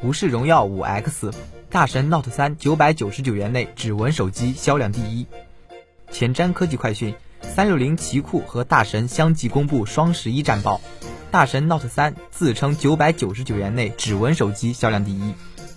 无视荣耀五 X、大神 Note 三九百九十九元内指纹手机销量第一。前瞻科技快讯，三六零、奇酷和大神相继公布双十一战报。大神 Note 三自称九百九十九元内指纹手机销量第一，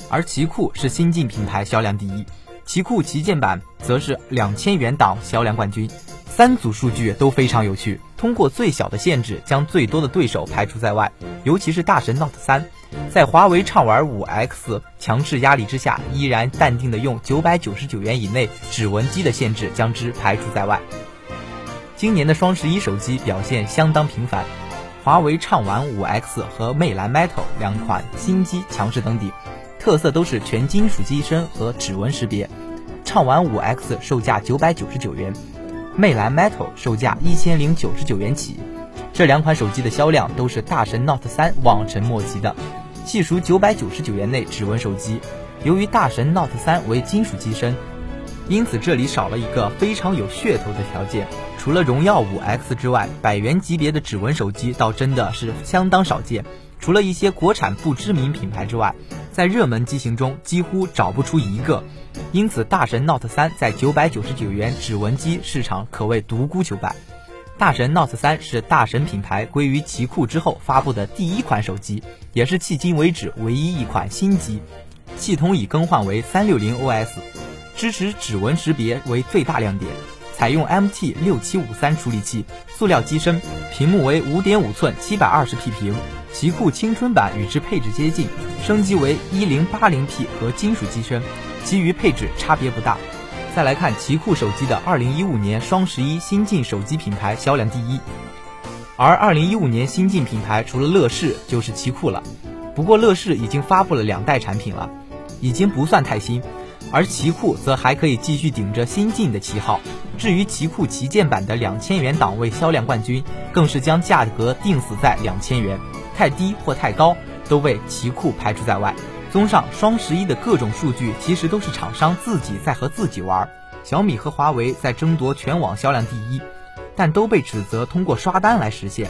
而奇酷是新晋品牌销量第一，奇酷旗舰版则是两千元档销量冠军。三组数据都非常有趣，通过最小的限制将最多的对手排除在外，尤其是大神 Note 三。在华为畅玩五 X 强势压力之下，依然淡定的用九百九十九元以内指纹机的限制将之排除在外。今年的双十一手机表现相当频繁，华为畅玩五 X 和魅蓝 Metal 两款新机强势登顶，特色都是全金属机身和指纹识别。畅玩五 X 售价九百九十九元，魅蓝 Metal 售价一千零九十九元起。这两款手机的销量都是大神 Note 三望尘莫及的。细数九百九十九元内指纹手机，由于大神 Note 三为金属机身，因此这里少了一个非常有噱头的条件。除了荣耀五 X 之外，百元级别的指纹手机倒真的是相当少见。除了一些国产不知名品牌之外，在热门机型中几乎找不出一个。因此，大神 Note 三在九百九十九元指纹机市场可谓独孤求败。大神 Note 三是大神品牌归于奇酷之后发布的第一款手机，也是迄今为止唯一一款新机。系统已更换为三六零 OS，支持指纹识别为最大亮点。采用 MT 六七五三处理器，塑料机身，屏幕为五点五寸七百二十 P 屏。奇酷青春版与之配置接近，升级为一零八零 P 和金属机身，其余配置差别不大。再来看奇酷手机的二零一五年双十一新晋手机品牌销量第一，而二零一五年新晋品牌除了乐视就是奇酷了。不过乐视已经发布了两代产品了，已经不算太新，而奇酷则还可以继续顶着新晋的旗号。至于奇酷旗舰版的两千元档位销量冠军，更是将价格定死在两千元，太低或太高都被奇酷排除在外。综上，双十一的各种数据其实都是厂商自己在和自己玩。小米和华为在争夺全网销量第一，但都被指责通过刷单来实现。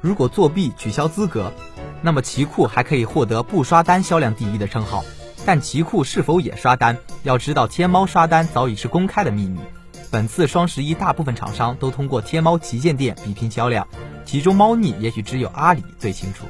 如果作弊取消资格，那么奇酷还可以获得不刷单销量第一的称号。但奇酷是否也刷单？要知道，天猫刷单早已是公开的秘密。本次双十一，大部分厂商都通过天猫旗舰店比拼销量，其中猫腻也许只有阿里最清楚。